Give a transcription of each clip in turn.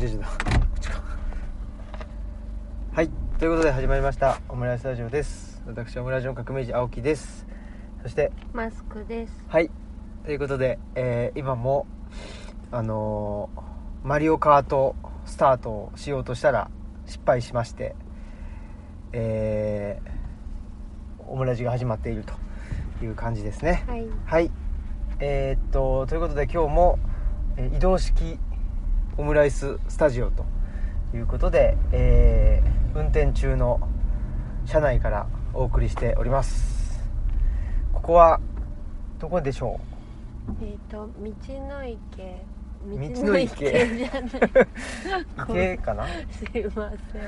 違う違うこっちか。はい。ということで始まりました。オムライスラジオです。私オムラジオ革命児青木です。そしてマスクです。はい。ということで、えー今もあのーマリオカートスタートをしようとしたら失敗しましてえーオムラジが始まっているという感じですね。はい。はい。えーっとということで今日も、えー移動式オムライススタジオということで、えー運転中の車内からお送りしております。ここはどこでしょえっ、と道の池道の池じゃない。う 池かな？すいません。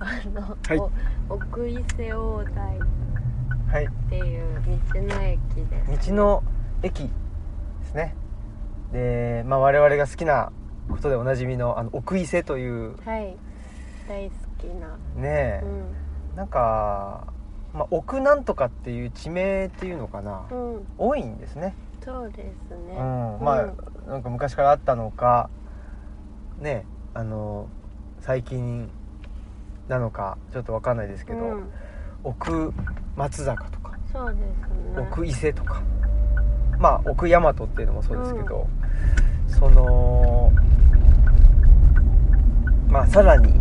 あの、はい。お奥伊勢大台っはいていう道の駅です。道の駅ですねで、まあ、我々が好きなことでおなじみのあの奥伊勢というはい。大好きな。ねえ、うん。なんか、まあ、奥なんとかっていう地名っていうのかな、うん。多いんですね、そうですね。うん、まあなんか昔からあったのかねあの最近なのかちょっと分かんないですけど、うん。奥松坂とかそうですね。奥伊勢とかまあ奥大和っていうのもそうですけど、そのまあさらに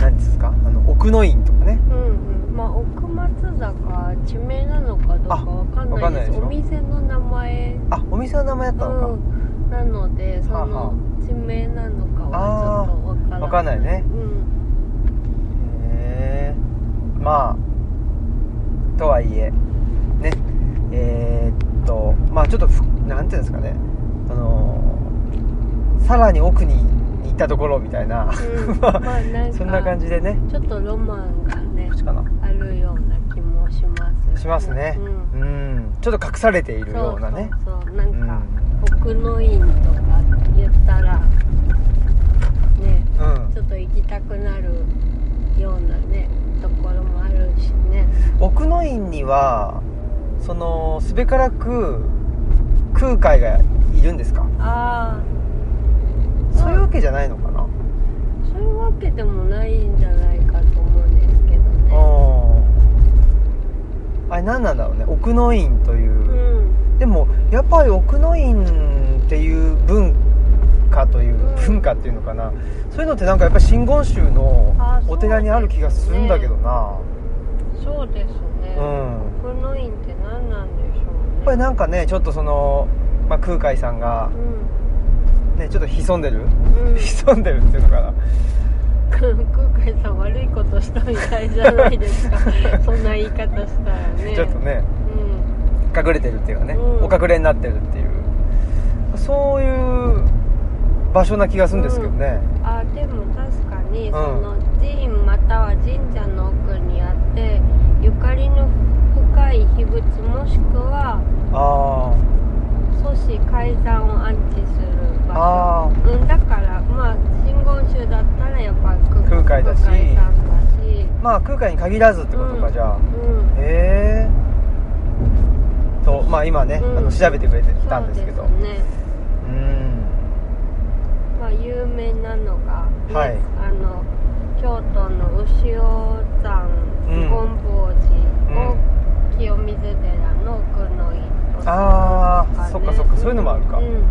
何ですかあの奥の院とかね。うんうん。まあ奥松坂地名なのかどうかわかんなです。ないいでしょお店の名前。あお店の名前だったのか、うん、なのでその地名なのかはちょっとわからない。わかんないね。うん。へえまあとはいえね。えーまあちょっとふなんていうんですかね。あのさらに奥に行ったところみたいな、うん。まあまあなんかそんな感じでね。ちょっとロマンがねあるような気もしますしますね。うん。うん。ちょっと隠されているようなね。そうなんか、う奥の院とか言ったらねうん。ちょっと行きたくなるようなねところもあるしね。奥の院にはそのすべからく空海がいるんですか？ああそういうわけじゃないのかな？そういうわけでもないんじゃないかと思うんですけどね。ああれ何なんだろうね？奥の院という。う、ん。でもやっぱり奥の院っていう文化という、うん。文化っていうのかな？そういうのってなんかやっぱり真言宗のあお寺にある気がするんだけどな。そうですね。うん。奥の院って何なんでしょう？ねやっぱりなんかねちょっとその、まあ、空海さんがねちょっと潜んでる、うん、うん、潜んでるっていうのかな？空海さん悪いことしたみたいじゃないですか。そんな言い方したらね。ちょっとねうん。隠れてるっていうかね、うん。お隠れになってるっていう。そういう場所な気がするんですけどね、あでも確かに、ん。その寺院または神社の奥にあってゆかりの深い秘仏もしくはあ祖師海山を安置する場所。うん、だからまあ真言宗だったらやっぱ空空海だし。空海だし。あまあ空海に限らずってことか、うん。じゃあ。うん。へえとまあ今ね、うん。あの調べてくれてたんですけど。そうですね。うん。まあ有名なのが、ねはい。あの京都の牛尾山うん。権坊寺をうん清水寺の奥の院とあーかねそっかそっかそういうのもあるか。うんうん。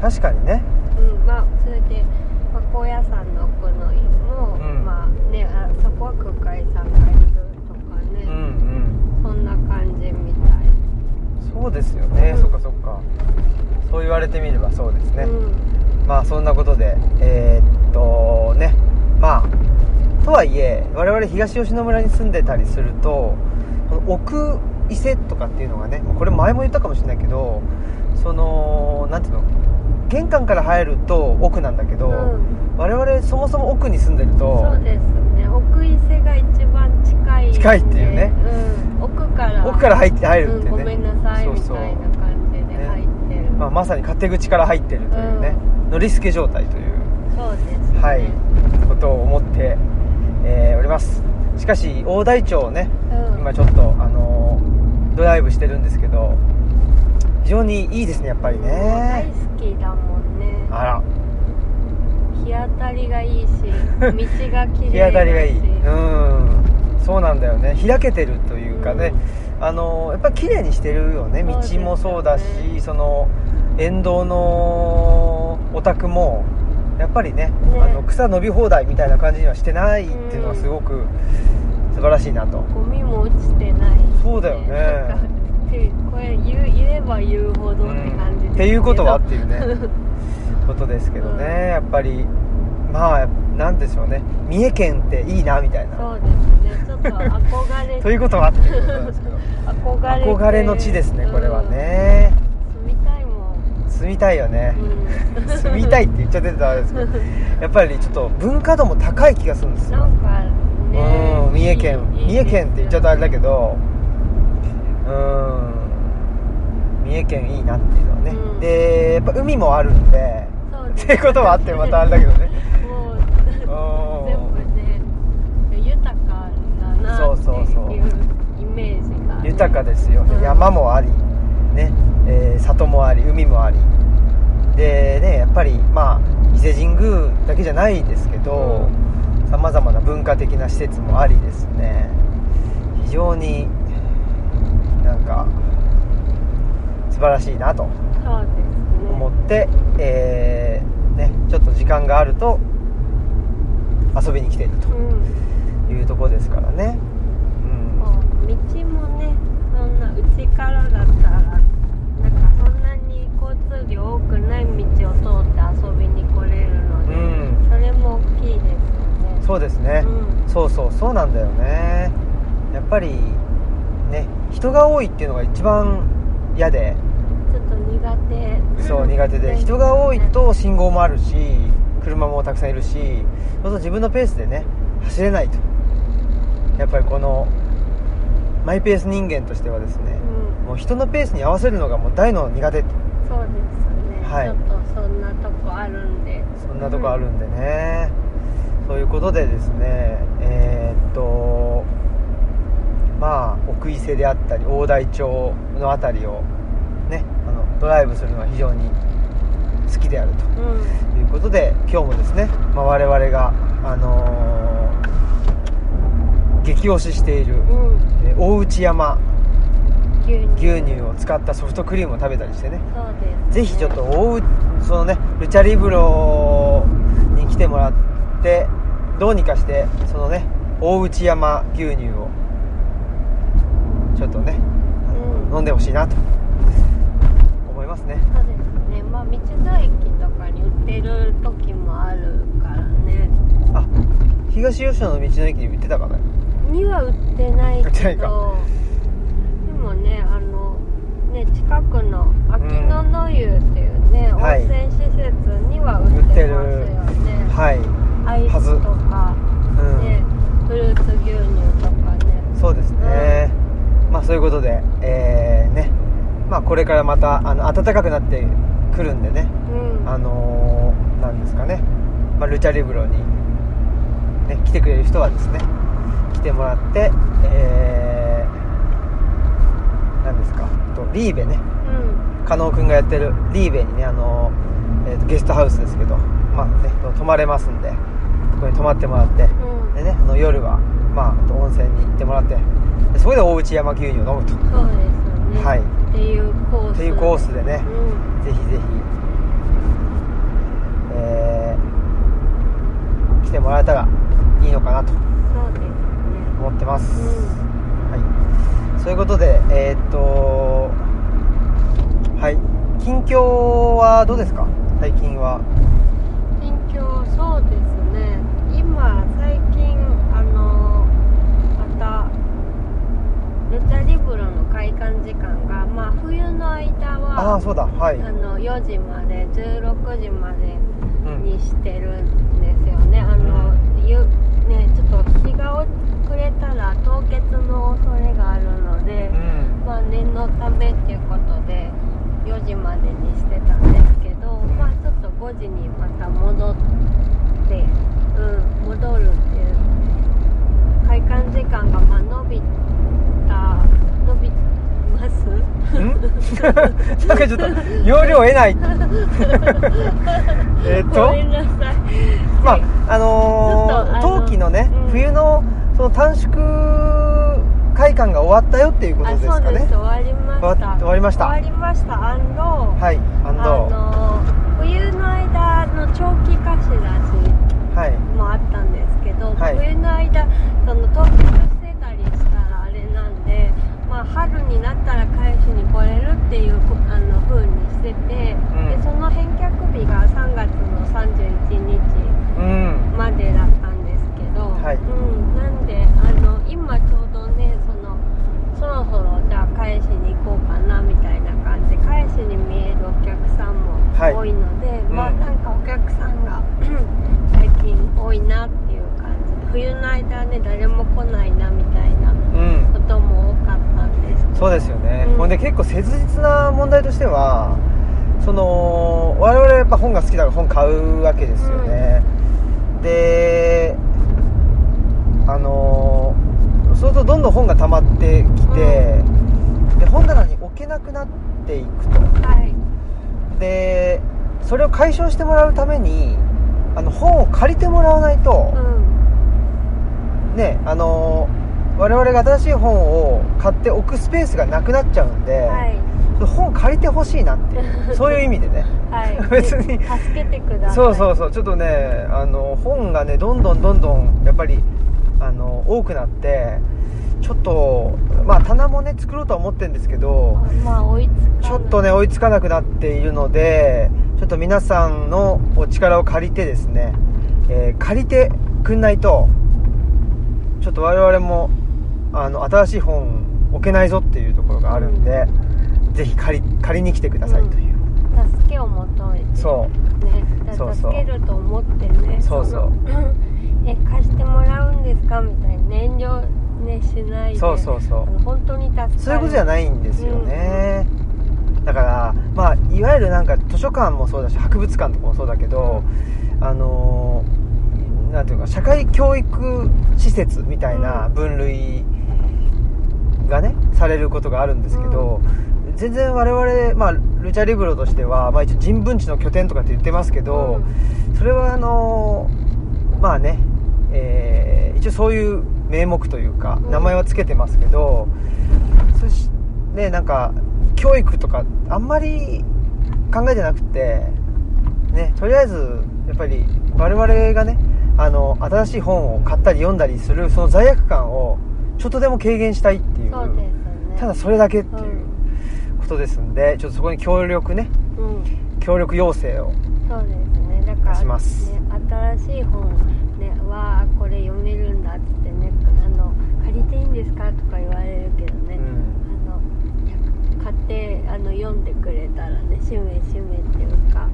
確かにね。うん、まあそれで、まあ、高野山の奥の院も、うん。まあねあそこは空海さんがいるとかね、うんうん。そんな感じみたい。そうですよね、うん。そっかそっか。そう言われてみればそうですね、うん。まあそんなことでえーっとね。まあとはいえ我々東吉野村に住んでたりするとこの奥伊勢とかっていうのがねこれ前も言ったかもしれないけどそのなんていうの玄関から入ると奥なんだけど、うん。我々そもそも奥に住んでるとそうですね。奥伊勢が一番近い近いっていうね。うん、奥から。奥から入って入るっていうね、うん、ごめんなさいみそうそうたいな感じで入ってる、まあ、まさに勝手口から入ってるというね、乗り付け状態というそうですね。はい。ことを思って、えーおりますしかし大台町をねうん、今ちょっとあのードライブしてるんですけど非常にいいですねやっぱり大ね好きだもんね。あら。日当たりがいいし 道が綺麗だし。日当たりがいい。うん。そうなんだよね。開けてるというかね、あのやっぱ綺麗にしてるよね。道もそうだしその沿道のお宅もやっぱりねね。あの草伸び放題みたいな感じにはしてないっていうのはすごく素晴らしいなと、ゴミも落ちてない。そうだよね。これ言う言えば言うほどって感じうんっていうことはっていうね。ことですけどね、うん。やっぱりまあなんでしょうね。三重県っていいなみたいな。そうですね。ちょっと憧れ ということはっていうことなんですけど。憧れの地ですねこれはね、うん住みたいよね、うん。住みたいって言っちゃってたらあれですけど やっぱりちょっと文化度も高い気がするんですよ。なんかね。うん三重県。三重県って言っちゃうとあれだけどうん。三重県いいなっていうのはね、うん。でやっぱ海もあるんでそうですっていうことはあってまたあれだけどね。もううん。全部ね豊かだなそうそうそうっていう。イメージが豊かですよ、うん山もありね、えー里もあり海もあり。でねやっぱりまあ伊勢神宮だけじゃないですけどさまざまな文化的な施設もありですね。非常になんか素晴らしいなと思って、えーね、ちょっと時間があると遊びに来ているうん。というところですからね、うん。もう道もねそんな内からだったらなんかそんなに交通量多くない道を通って遊びに来れるので、うん。それも大きいですよね。そうですね、うん。そうそうそうなんだよね。やっぱりね人が多いっていうのが一番嫌で。ちょっと苦手。そう苦手で。人が多いと信号もあるし車もたくさんいるしそうすると自分のペースでね走れないと。やっぱりこのマイペース人間としてはですねうんもう人のペースに合わせるのがもう大の苦手そうですね、はい。ちょっとそんなとこあるんで。そんなとこあるんでね、そういうことでですねえーっとまあ奥伊勢であったり大台町の辺りをねあのドライブするのは非常に好きであると。うん。ということで今日もですね、まあ、我々が、あのー激推ししている、うん。えー大内山牛乳を使ったソフトクリームを食べたりしてね。そうです、ぜひちょっと大内そのねルチャリブロに来てもらってどうにかしてそのね大内山牛乳をちょっとねうん。飲んでほしいなと思いますね。そうですね。まあ道の駅とかに売ってる時もあるからね。あ東吉野の道の駅に売ってたかな？には売ってない売ってないかねあのね近くの秋野の湯っていうね、はい。温泉施設には売ってますよね。はい、アイスとかうん。ねフルーツ牛乳とかね。そうですね、まあそういうことでえー、ね。まあこれからまたあの暖かくなってくるんでね。うん。あのー、なんですかね、まあ、ルチャリブロに、ね、来てくれる人はですね来てもらってえー、なんですか？とリーベね。うん。加納くんがやってるリーベにね、あのーえーとゲストハウスですけど、まあね、泊まれますんでそこに泊まってもらってうん。でねあの夜は、まあ、温泉に行ってもらってでそこで大内山牛乳を飲むと。そうですよね。はい。っていうコース。っていうコースでねうん。ぜひぜひ、えー来てもらえたらいいのかなとそうですね。思ってます、そういうことでえーっとはい。近況はどうですか？最近は。近況そうですね。今最近あのまたルチャリブロの開館時間がまあ冬の間あはあそうだ。はい、あの4時まで16時までうん、にしてるんですよね。あの、ゆねちょっと日が遅れたら凍結の恐れがあるので、うん。まあ念のためっていうことで4時までにしてたんですけど、まあちょっと5時にまた戻ってうん戻るっていう開館時間がまあ伸びた伸びます？ん？なんかちょっと要領を得ない。えっと？ごめんなさい。まああのー冬季のね、うん。冬のその短縮会館が終わったよっていうことあですかね。そうです。終わりました。終わりました。終わりました。アンドはいアンあドの冬の間の長期貸し出しはい。もあったんですけど、はい。冬の間その凍結してたりしたらあれなんで、まあ、春になったら返しに来れるっていうあの風にしてて、うん。でその返却日が3月の31日うん。までだったんですけど、はい。うん、なんであの今ちょうどねそのそろそろじゃあ返しに行こうかなみたいな感じで返しに見えるお客さんはい。も多いので、まあうんなんかお客さんが 最近多いなっていう感じで冬の間ね誰も来ないなみたいなうん。ことも多かったんです。けどそうですよね、うん。ほんで結構切実な問題としてはその我々やっぱ本が好きだから本買うわけですよね、であのそうするとどんどん本が溜まってきて、で本棚に置けなくなっていくと。はい。でそれを解消してもらうためにあの本を借りてもらわないと、うん。ねあの我々が新しい本を買っておくスペースがなくなっちゃうんで、はい。本借りてほしいなっていう そういう意味でね。はい。別に助けてください。そうそうそう。ちょっとねあの本がねどんどんどんどんやっぱりあの多くなってちょっとまあ棚もね作ろうとは思ってるんですけどまあ追いつちょっとね追いつかなくなっているのでちょっと皆さんのお力を借りてですね、えー借りてくんないとちょっと我々もあの新しい本置けないぞっていうところがあるんで、ぜひ借り借りに来てくださいという、助けを求めて。そう。ね。だそうそう。助けると思ってね。そうそう。のえ貸してもらうんですか？みたいな遠慮ねしないで。そうそうそう。あの本当に助かる。そういうことじゃないんですよね、だからまあいわゆるなんか図書館もそうだし博物館とかもそうだけど、あのーなんていうか社会教育施設みたいな分類がねされることがあるんですけど、全然我々、まあ、ルチャリブロとしては、まあ、一応人文地の拠点とかって言ってますけど、それはあのーまあね、えー一応そういう名目というかうん。名前は付けてますけど、そしねなんか教育とかあんまり考えてなくてねとりあえずやっぱり我々がねあの新しい本を買ったり読んだりするその罪悪感をちょっとでも軽減したいっていうね。ただそれだけっていうことですんでちょっとそこに協力ねうん、うん協力要請をそうですね。だから出します。ね、新しい本ねわあこれ読めるんだっつってねあの借りていいんですかとか言われるけどね、うん。あの買ってあの読んでくれたらねしめしめっていうか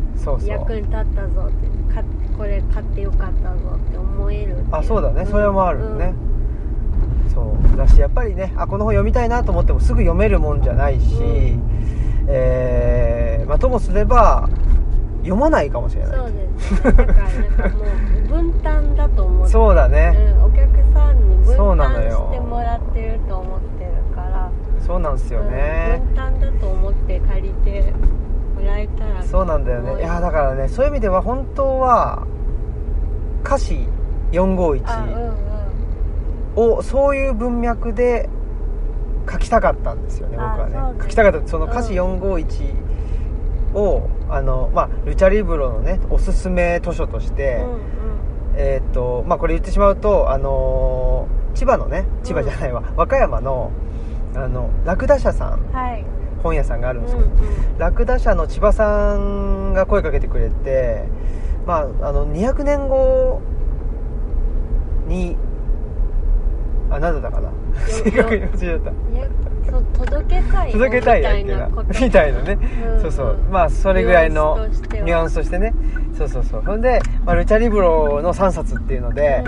役に立ったぞってかこれ買ってよかったぞって思えるあそうだね。ん。それもあるよね、うん。そう。だしやっぱりねあこの本読みたいなと思ってもすぐ読めるもんじゃないし、うん。えーまあ、ともすれば読まないかもしれない。そうですね。だからなんかもう分担だと思って。そうだね、うん、お客さんに分担してもらってると思ってるから。そうなんですよね、うん分担だと思って借りてもらえたらそうなんだよね。いやだからねそういう意味では本当は歌詞あうん451うん。をそういう文脈で書きたかったんですよね僕はね。書きたかった。その歌詞うん451を、あのまあルチャリブロのねおすすめ図書として、うんうん。えーっとまあこれ言ってしまうとあのー千葉のね千葉じゃないわ、和歌山のあのラクダ社さんはい。本屋さんがあるんうんですけど、ラクダ社の千葉さんが声かけてくれてまああの200年後にあ何だったかな。正確に忘れちゃった届けたいよ届けたいやっけな。みたいなね、うんそうそう。まあそれぐらいのニュアンスとしてね。そうそうそう。ほんで、まあ、ルチャリブロの3冊っていうので、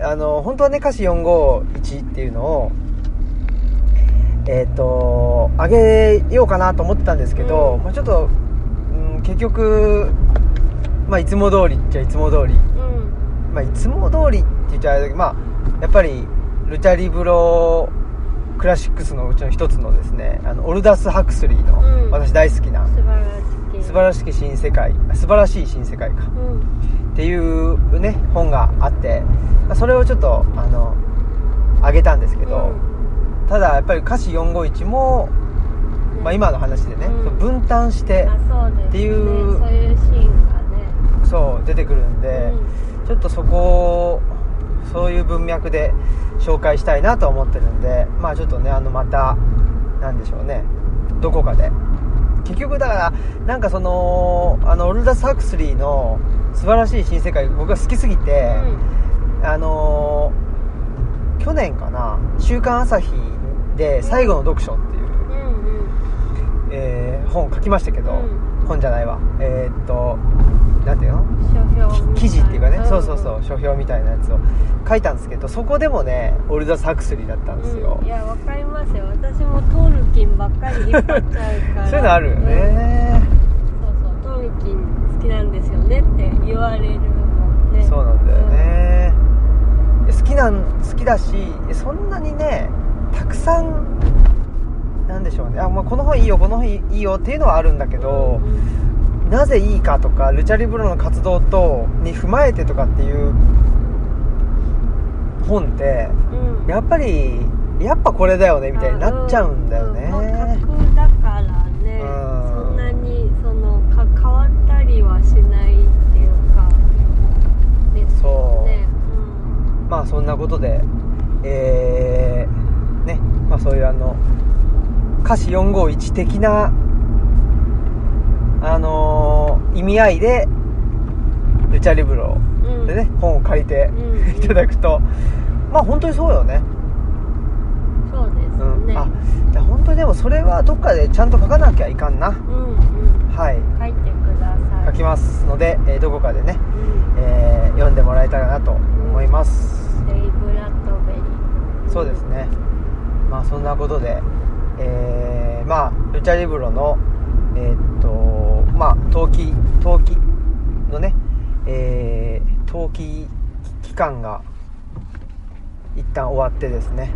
あの本当はね歌詞451っていうのをえっ、とあげようかなと思ってたんですけど、うん。まあ、ちょっと、うん、結局、まあ、いつも通りっちゃいつも通り、うん。まあ、いつも通りって言っちゃあれだけどまあやっぱりルチャリブロクラシックスのうちの一つのですねあのオルダス・ハクスリーの、うん。私大好きな素晴らしき新世界素晴らしい新世界か。うん。っていうね本があってまあそれをちょっとあのあげたんですけど、ただやっぱり歌詞451も、うん。まあ、今の話でね、うん。分担してっていうそういうシーンがね。そう出てくるんで、ちょっとそこをそういう文脈で紹介したいなと思ってるんでまあちょっとねあのまたなんでしょうね。どこかで。結局だからなんかそのあのオルダス・ハクスリーの素晴らしい新世界僕が好きすぎて、あのー去年かな「週刊朝日」で「最後の読書」っていう、うんうん。うんえー本書きましたけど、う本じゃないわ。えーっとなんていうの？記事っていうかね、ん。そうそうそう。書評みたいなやつを書いたんですけどそこでもねオルダス・ハクスリーだったんですよ、うん。いやわかりますよ。私もトールキンばっかり引っ張っちゃうから。そういうのあるよね、うん。そうそう。トールキン好きなんですよねって言われるもんね。そうなんだよね、で好きなん好きだしそんなにねたくさんなんでしょうね。あ、まあ、この本いいよこの本いいよっていうのはあるんだけけど、なぜいいかとかルチャリブロの活動とに踏まえてとかっていう本ってうん。やっぱりやっぱこれだよねみたいになっちゃうんだよね、うん。うんだからね、うん。そんなにそのか変わったりはしないっていうか。ですよね。うん。まあそんなことでえー、ね。まあそういうあの歌詞451的なあのー意味合いでルチャリブロうん。でね、本を借りてうんいただくとまあ本当にそうよね。そうですうん、ねあいや本当にでもそれはどっかでちゃんと書かなきゃいかんな。うんうん。はい。書いてください。書きますので、えーどこかでね、うん。えー読んでもらえたらなと思います、レイ・ブラッドベリー。そうですね。まあそんなことでえーまあルチャリブロのえーっとまあ冬季冬季のねえー冬季期間が一旦終わってですね、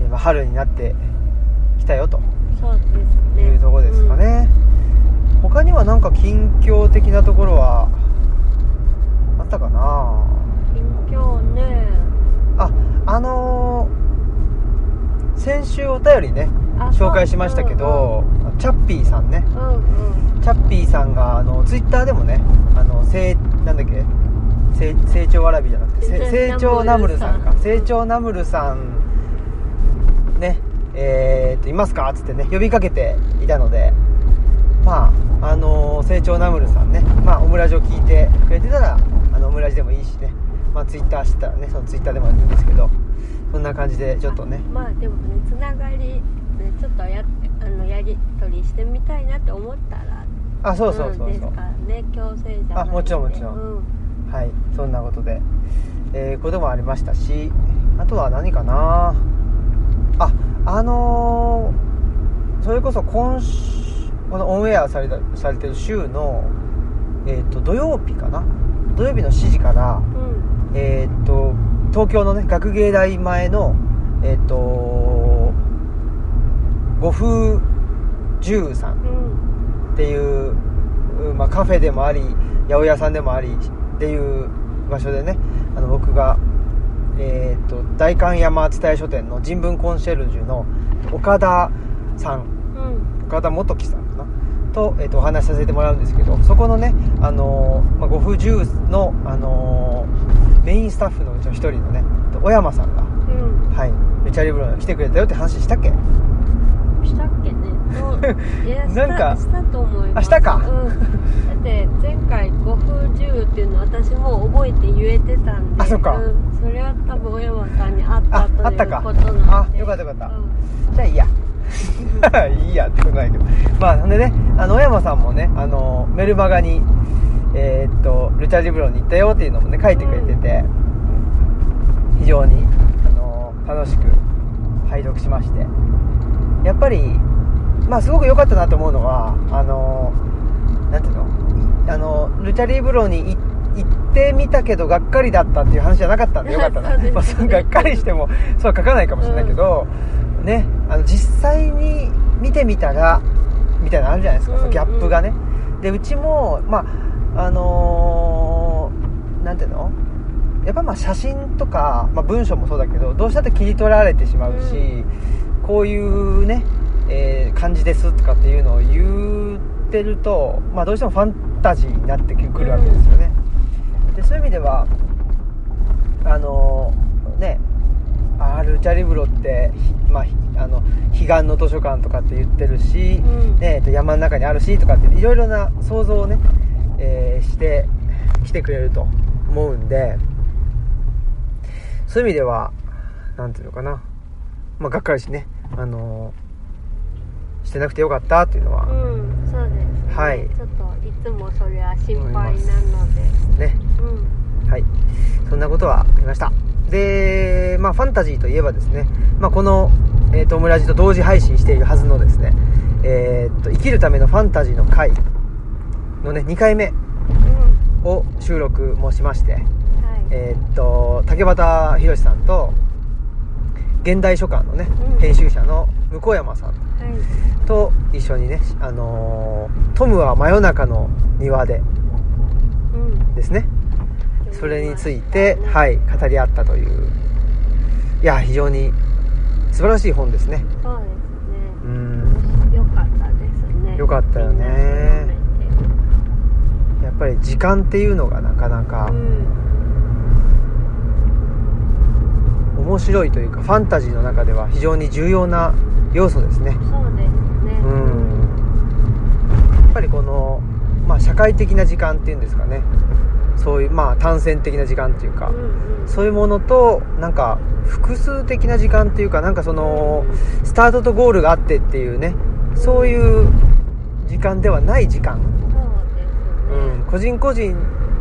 えーまあ、春になってきたよと。そうですね。いうところですかね、他にはなんか近況的なところはあったかな？うん近況ね。ああのー先週お便りねあ紹介しましたけど、チャッピーさんね。そううんうん。チャッピーさんがあのツイッターでもねあの成なんだっけ成成長わらびじゃなくてせ成長ナムルさんか。成長ナムルさんねえーっといますかっつってね呼びかけていたのでまああの成長ナムルさんねまあオムラジを聞いてくれてたらあのオムラジでもいいしねまあツイッターしてたらねそのツイッターでもいいんですけどそんな感じでちょっとね。あまあでもねつながりねちょっとやあのやり取りしてみたいなって思ったらあそうそうそうそう。んですからね強制じゃないあもちろんもちろん。うん。はいそんなことで、えーこともありましたしあとは何かな。ああのーそれこそ今週このオンエアされたされてる週の、えー、と土曜日かな。土曜日の7時から、うん。えー、と東京のね学芸大前のえっ、と五風十さんうんっていう、うまあ、カフェでもあり八百屋さんでもありっていう場所でねあの僕が、えー、と代官山蔦屋書店の人文コンシェルジュの岡田さんうん。岡田元樹さんかなと,、えー、とお話しさせてもらうんですけどそこのね、あのーまあ、ご不自由の、あのーメインスタッフのうちの一人のね小山さんが、うん。はい、ルチャリブロに来てくれたよって話したっけしたっけねそういやなん。かしたしたと思います。あしたか？うん、だって前回「五風十」っていうの私もう覚えて言えてたんで。あそっか。うん、それは多分小山さんに会ったあったか。いうことなんで。あよかったよかった。うん。じゃあいいや。いいやってことないけど。まあほんでねあの小山さんもねあのメルマガにえーっとルチャリブロに行ったよっていうのもね書いてくれてて、非常にあの楽しく拝読しまして。やっぱりまあすごく良かったなと思うのはあのなんていうの？あのルチャリブロに行行ってみたけどがっかりだったっていう話じゃなかったんで よかったな、ね。まあ、そうがっかりしても そうは書かないかもしれないけど、ねあの実際に見てみたらみたいなのあるじゃないですか、うんそのギャップがね。でうちもまああのーなんていうの？やっぱまあ写真とか、まあ、文章もそうだけどどうしたって切り取られてしまうし、こういうね、えー感じですとかっていうのを言ってると、まあ、どうしてもファンタジーになってくるわけですよね、でそういう意味ではあのーねあルチャリブロって、ひまあ、ひあの彼岸の図書館とかって言ってるし、うん。ねえっと山の中にあるしとかっていろいろな想像をね、えーして来てくれると思うんでそういう意味ではなんていうのかな、まあ、がっかりしね、あのーしてなくてよかったっていうのは、うんそうですね。はい。ちょっといつもそれは心配なので。ね。うん。はい。そんなことはありました。でまあファンタジーといえばですね、まあ、この、えー、とオムラジと同時配信しているはずのですね。えーっと生きるためのファンタジーの回のね2回目うん。を収録もしまして。はい。えーっと竹俣宏さんと現代書館のね、うん。編集者の向山さんはいと一緒にね、あのートムは真夜中の庭で」うん。ですね。それについて、いはい、語り合ったという。いや非常に素晴らしい本ですね。そうですうねん。よかったですね。よかったよね。やっぱり時間っていうのがなかなかうん。面白いというかファンタジーの中では非常に重要な要素ですね。そうですね。うん。やっぱりこの、まあ、社会的な時間っていうんですかね。そういうまあ単線的な時間っていうか、うんうん。そういうものとなんか複数的な時間っていうかなんかそのスタートとゴールがあってっていうね。そういう時間ではない時間、そうですね。うん、個人個人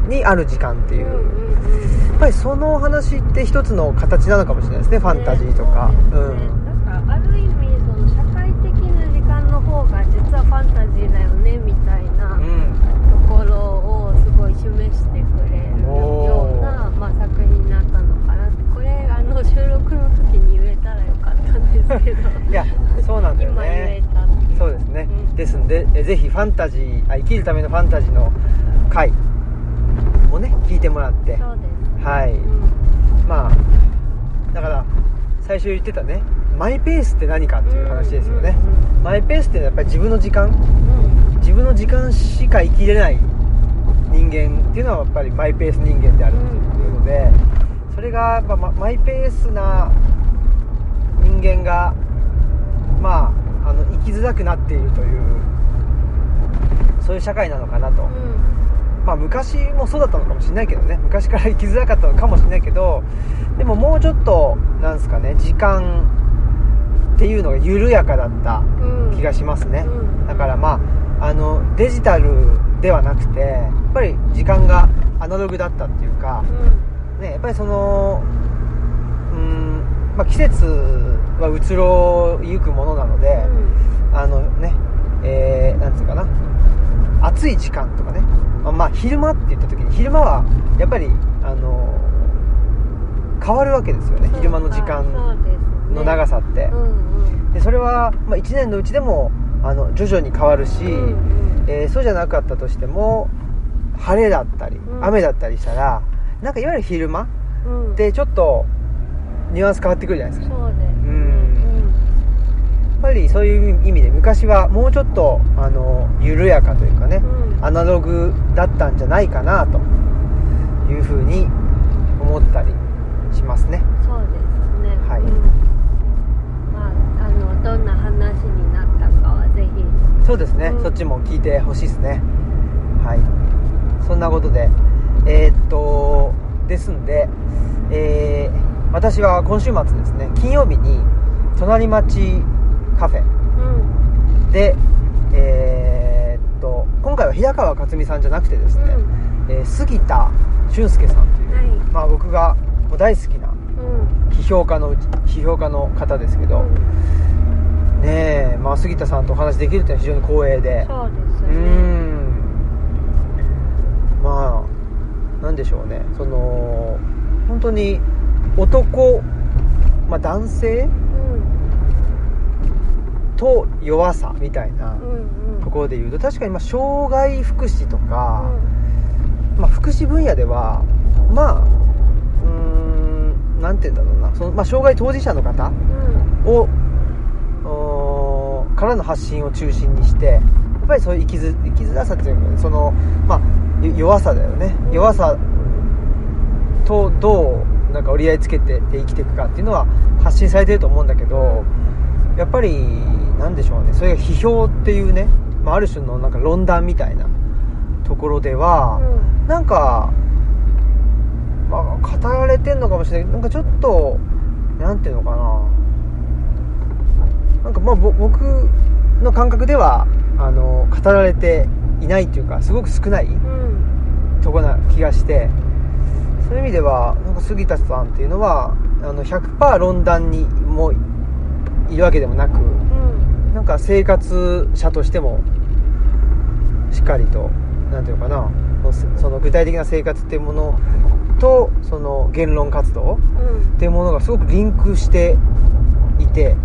にある時間っていう、うんうんうん。やっぱりそのお話って一つの形なのかもしれないですね。ファンタジーとか、うですね。なんかある意味その社会的な時間の方が実はファンタジーだよねみたいなうん、うんところをすごい示してくれるような、まあ、作品になったのかなってこれあの収録の時に言えたらよかったんですけどいやそうなんだよ今言えねたっていうそうですね、うんでえぜひファンタジーあ生きるためのファンタジーの回をね聞いてもらって。はい。うん。まあだから最初言ってたねマイペースって何かっていう話ですよね、マイペースってやっぱり自分の時間。うん。自分の時間しか生きれない人間っていうのはやっぱりマイペース人間であるっていうことでそれがやっぱママイペースな人間がまああの生きづらくなっているというそういう社会なのかなと、うん。まあ昔もそうだったのかもしれないけどね。昔から生きづらかったのかもしれないけどでももうちょっとなんですかね時間っていうのが緩やかだったうん。気がしますね、うん。だからまああのデジタルではなくてやっぱり時間がアナログだったっていうか、ね、やっぱりそのうーん、まあ、季節は移ろゆくものなので、あのねえー、なんつうかな暑い時間とかね。まあ、まあ昼間って言った時に昼間はやっぱりあの変わるわけですよね。昼間の時間の長ささって、うんうん。でそれは、まあ、1年のうちでもあの徐々に変わるし、うんうん。えーそうじゃなかったとしても晴れだったり、うん。雨だったりしたらなんかいわゆる昼間うん。でちょっとニュアンス変わってくるじゃないですか。そうですぱりそういう意味で昔はもうちょっとあの緩やかというかね、うん。アナログだったんじゃないかなというふうに思ったりしますね。そうですね。はい。うん。まああのどんな話になったかはぜひ。そうですね、うん。そっちも聞いてほしいですね。はい。そんなことでえーっとですんで、えー私は今週末ですね金曜日に隣町カフェ。うん。でえーっと今回は平川克美さんじゃなくてですね、うん。えー杉田俊介さんという、はい。まあ、僕がもう大好きなうん。批評家のうち批評家の方ですけど、ねえ、まあ、杉田さんとお話できるというのは非常に光栄で。そうですね。ん。まあなんでしょうね。その本当に男、まあ、男性うんと弱さみたいなところで言うと確かにまあ障害福祉とうか、ん。まあ、福祉分野ではまあうーんなんて言うんだろうな。その、まあ、障害当事者の方うん。をからの発信を中心にしてやっぱりそういう生きづ生きづらさっていうかねその、まあ、よ弱さだよね。うん。弱さとどうなんか折り合いつけて生きていくかっていうのは発信されてると思うんだけどやっぱりなんでしょうね。それが批評っていうね、まあ、ある種のなんか論断みたいなところでは、うん。なんか、まあ、語られてんのかもしれないなんかちょっとなんていうのかな。なんかまあぼ僕の感覚ではあの語られていないっていうかすごく少ないうん。とこな気がしてそういう意味ではなんか杉田さんっていうのはあの100%論断にもいるわけでもなくうんなんか生活者としてもしっかりとなんていうのかな。その具体的な生活っていうものとその言論活動うん。っていうものがすごくリンクしていて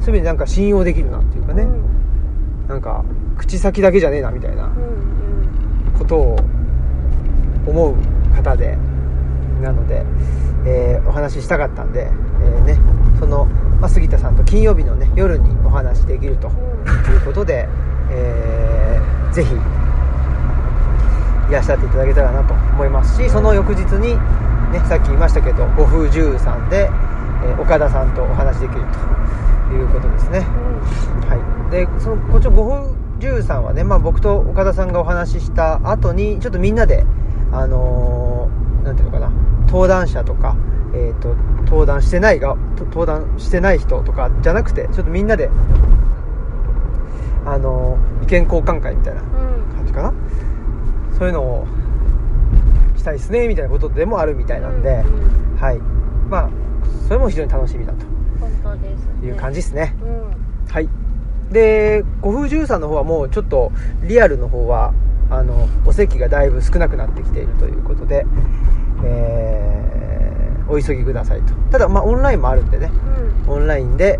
そういう意味でなんか信用できるなっていうかね、うん。なんか口先だけじゃねえなみたいなうんことを思う方でなので、えーお話ししたかったんで、えーね、その、まあ、杉田さんと金曜日の、ね、夜にお話できると。いうことで、えーぜひいらっしゃっていただけたらなと思います。しその翌日に、ね、さっき言いましたけど五風十さんで、え岡田さんとお話できるということですね。はい、でそのこっちの五分十さんはね、まあ、僕と岡田さんがお話しした後にちょっとみんなであのーていうのかな登壇者とか、えー、と登壇してないがと登壇してない人とかじゃなくてちょっとみんなで、あのー意見交換会みたいなうん。感じかな？そういうのをしたいですねみたいなことでもあるみたいなんで、うんはい。まあそれも非常に楽しみだと。本当です。ねいう感じですね。うん。はい。で、五風十さんの方はもうちょっとリアルの方は、あの、お席がだいぶ少なくなってきているということで、えーお急ぎくださいと。ただ、まあ、オンラインもあるんでね、うん。オンラインで、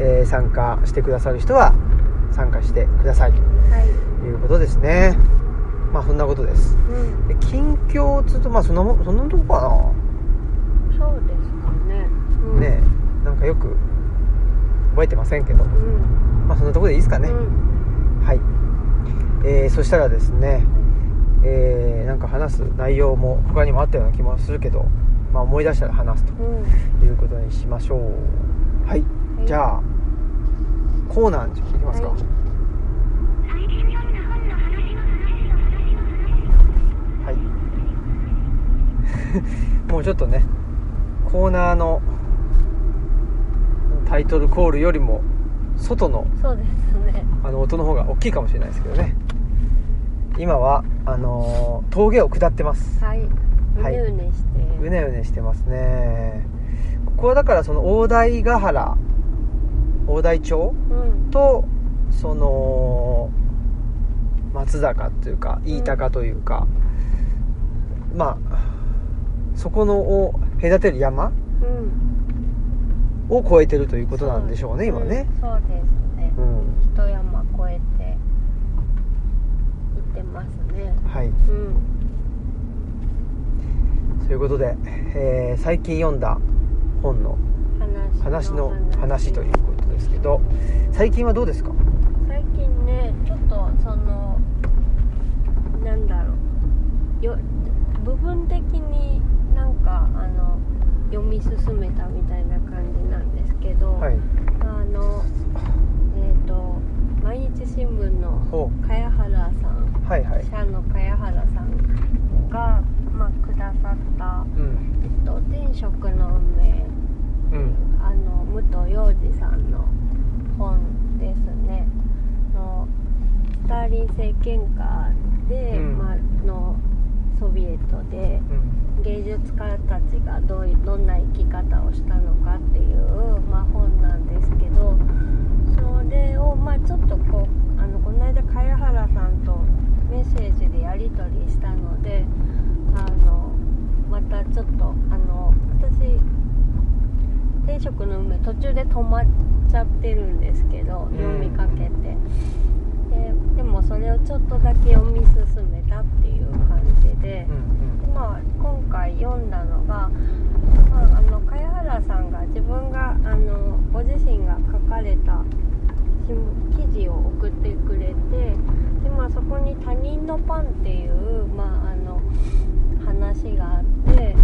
えー参加してくださる人は参加してくださいと。はい。いうことですね。まあ、そんなことです。うん。で近況つうと、まあ、そんなもん、そんなとこかそうですかね。うな。ん。ねえ。なんかよく覚えてませんけど、うん。まあ、そんなところでいいですかね。うん。はい、えーそしたらですね、えーなんか話す内容も他にもあったような気もするけど、まあ、思い出したら話すとうん。いうことにしましょう。はい、はい。じゃあコーナーにいきますか、はい。はい。もうちょっとねコーナーのタイトルコールよりも外のそうですね。あの音の方が大きいかもしれないですけどね。今はあのー峠を下ってます。はい。うはい。ねうねして。うねうねしてますね。ここはだからその大台ヶ原大台町うん。とその松坂というか飯高というか、まあそこのを隔てる山うん。を越えてるということなんでしょうね今ね、うんそうですね。うん。一山越えて行ってますね。はい。うんということで、えー最近読んだ本の話の話。ということですけど最近はどうですか？最近ねちょっとそのなんだろう。よ部分的になんかあの読み進めたみたいな感じなんですけど、はい。あのえっ、と毎日新聞のほ茅原さん。はいはい。記者の茅原さんが、まあ、くださったうん「えっと、天職の運命。うん」あの武藤洋二さんの本ですね。のスターリン政権下で、うん。まあのソビエトでうん。芸術家たちがどういどんな生き方をしたのかっていう、まあ、本なんですけどそれを、まあ、ちょっとこうあのこの間茅原さんとメッセージでやり取りしたのであのまたちょっとあの私天転職の梅途中で止まっちゃってるんですけどん。読みかけて、ででもそれをちょっとだけ読み進めたっていう感じで。う、んまあ、今回読んだのが、まあ、あの茅原さんが自分があのご自身が書かれた記事を送ってくれてで、まあ、そこに「他人のパン」っていう、まあ、あの話があって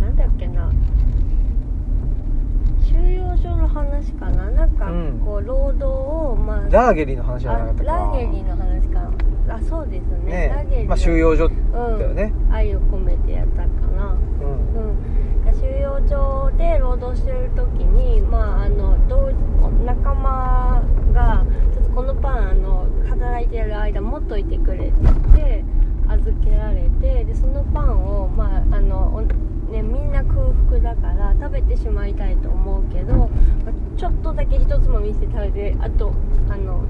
なんだっけな収容所の話かな？なんかうん。こう労働を、まあうんラーゲリの話じゃなかあったか。ラーゲリの話か。なあそうですね。ラーゲリまあ収容所だうん。よね愛を込めてやったかな。うん。うん。収容所で労働してる時にまああの同仲間がちょっとこのパンあの働いてる間持っといてくれって言って預けられてでそのパンをまああのおね、みんな空腹だから食べてしまいたいと思うけどまあちょっとだけ一つまみして食べてあとあの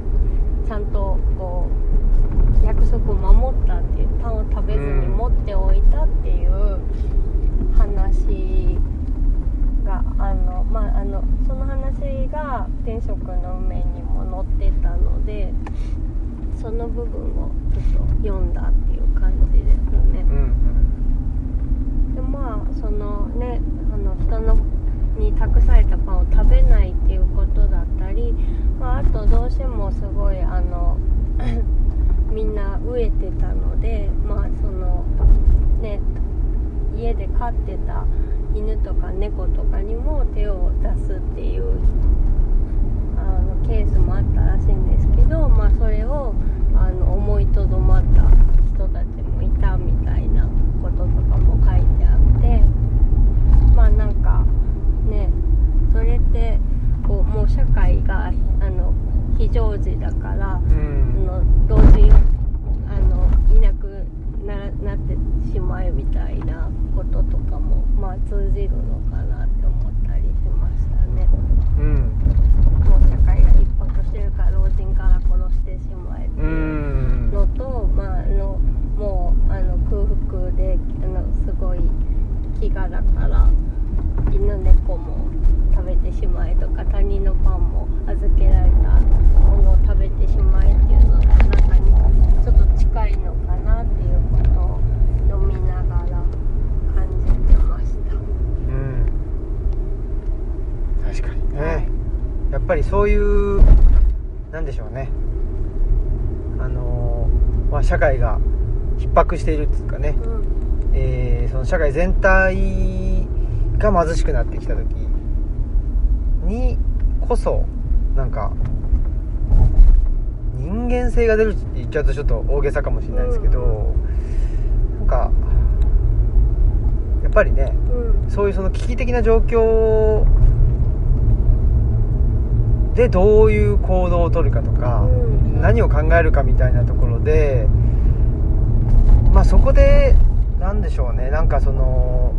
ちゃんとこう約束を守ったっていうパンを食べずに持っておいたっていう話があのまああのその話が天職の梅にも載ってたのでその部分をちょっと読んだっていう感じですね。うんでまあそのねあの人のに託されたパンを食べないっていうことだったり、まあ、あとどうしてもすごいあの みんな飢えてたのでまあそのね家で飼ってた犬とか猫とかにも手を出すっていうあのケースもあったらしいんですけど、まあ、それをあの思いとどまった人たちもいたみたいなこととかあなんかねそれってこうもう社会があの非常時だからうあんの老人あのいなくななってしまえみたいなこととかもまあ通じるのかなって思ったりしましたね。うん。もう社会が逼迫してるから老人から殺してしまえってういうんのと、まあ、あのもうあの空腹であのすごい飢餓だから犬猫も食べてしまえとか他人のパンも預けられたものを食べてしまえっていうのの中にちょっと近いのかなっていうことを読みながら感じてました。うん。確かにね、はいやっぱりそういうなんでしょうね。あのーまあ、社会が逼迫しているっていうかね、うん。えーその社会全体が貧しくなってきた時にこそなんか人間性が出るって言っちゃうとちょっと大げさかもしれないですけど、なんかやっぱりねうん。そういうその危機的な状況でどういう行動をとるかとか、うん。何を考えるかみたいなところでまあそこでなんでしょうねなんかその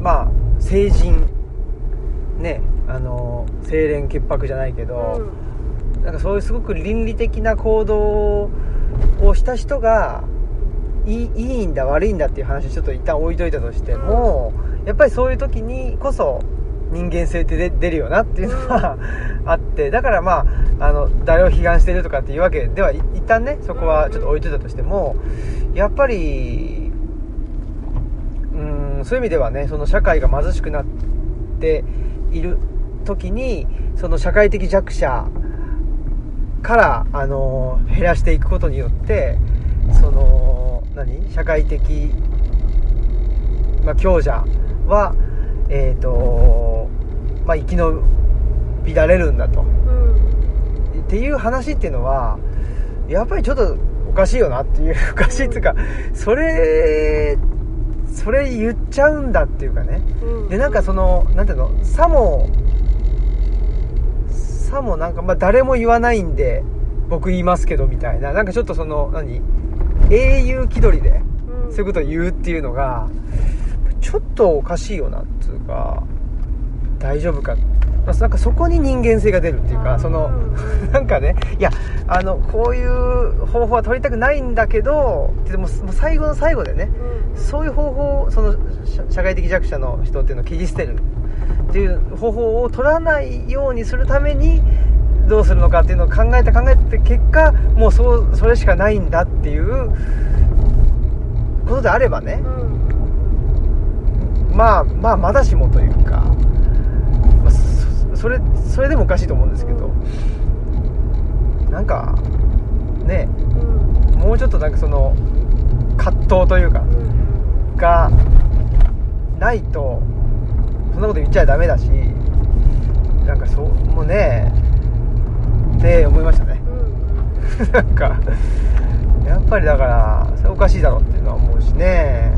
まあ成人。ねあの清廉潔白じゃないけど、なんかそういうすごく倫理的な行動をした人がいいいいんだ悪いんだっていう話をちょっと一旦置いといたとしても、やっぱりそういう時にこそ人間性って出出るよなっていうのは、あってだからまああの誰を批判してるとかっていうわけでは一旦ねそこはちょっと置いといたとしてもやっぱりうんそういう意味ではねその社会が貧しくなっている時にその社会的弱者から、あの減らしていくことによってその何？社会的、まあ、強者はえっ、と、まあ、生き延びられるんだと。うん。っていう話っていうのはやっぱりちょっとおかしいよなっていうおかしいっていうかそれそれ言っちゃうんだっていうかね。うん。でなんかそのなんていうの？さもさもなんかまあ誰も言わないんで僕言いますけどみたいな。なんかちょっとその何？英雄気取りでうん。そういうことを言うっていうのがちょっとおかしいよなっていうか大丈夫かっなんかそこに人間性が出るっていうかその なんかねいやあのこういう方法は取りたくないんだけどでももう最後の最後でねうん。そういう方法をその社社会的弱者の人っていうのを切り捨てるっていう方法を取らないようにするためにどうするのかっていうのを考えて考えて結果もうそうそれしかないんだっていうことであればね。うん。まあまあまだしもというか、まあ、そそれそれでもおかしいと思うんですけどなんかねうん。もうちょっとなんかその葛藤というかうん。がないとそんなこと言っちゃダメだしなんかそうもうねって思いましたね。うん。なんかやっぱりだからそれおかしいだろうっていうのは思うしね。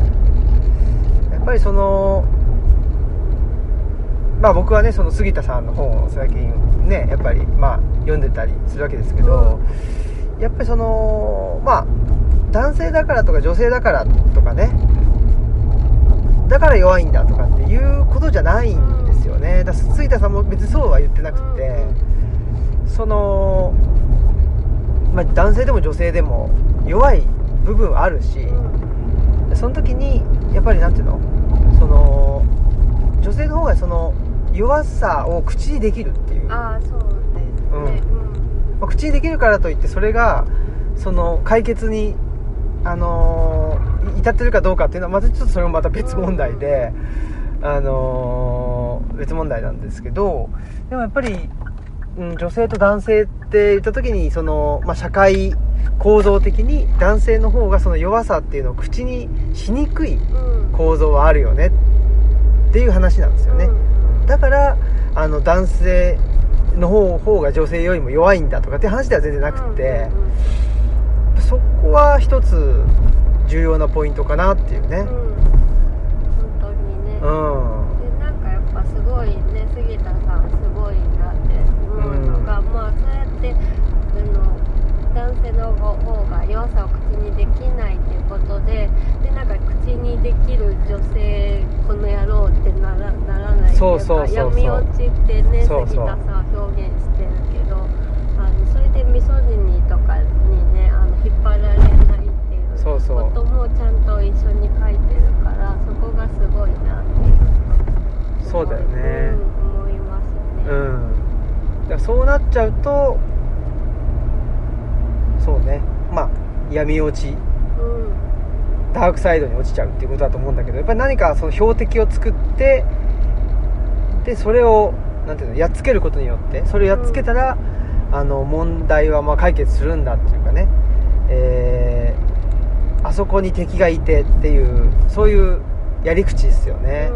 やっぱりそのまあ僕はねその杉田さんの本を最近ねやっぱりまあ読んでたりするわけですけど、やっぱりそのまあ男性だからとか女性だからとかねだから弱いんだとかっていうことじゃないんですよね。だ杉田さんも別にそうは言ってなくてその、まあ、男性でも女性でも弱い部分はあるしその時にやっぱりなんていうのその女性の方がその弱さを口にできるっていう。ああそうですね。まあ口にできるからといってそれがその解決に、あのーい至ってるかどうかっていうのはまたちょっとそれもまた別問題で、あのー別問題なんですけどでもやっぱり、うん、女性と男性って言った時にその、まあ、社会構造的に男性の方がその弱さっていうのを口にしにくいうんうん。構造はあるよねっていう話なんですよね。うんだからあの男性の方方が女性よりも弱いんだとかって話では全然なくて、そこは一つ重要なポイントかなっていうね。うん。うん本当にね。うん。でなんかやっぱすごいね杉田さんすごいなって思うのが、まあそうやってあの男性の方が弱さを口にできないっていうことででなんか口にできる女性この野郎ってならならないっていそうそうそうそう。闇落ちってねそう。そう杉田さんは表現してるけどあのそれでミソジニーとかにねあの引っ張られないっていうこともちゃんと一緒に書いてるからそこがすごいなっていうそう。だよねう。ん、思いますね。う。んだそう。なっちゃうとそうねまあ闇落ちうん、ダークサイドに落ちちゃう。っていう。ことだと思うんだけどやっぱり何かその標的を作ってでそれをなんていうのやっつけることによってそれをやっつけたら、あの問題はまあ解決するんだっていうかね、えーあそこに敵がいてっていうそういうやり口ですよね、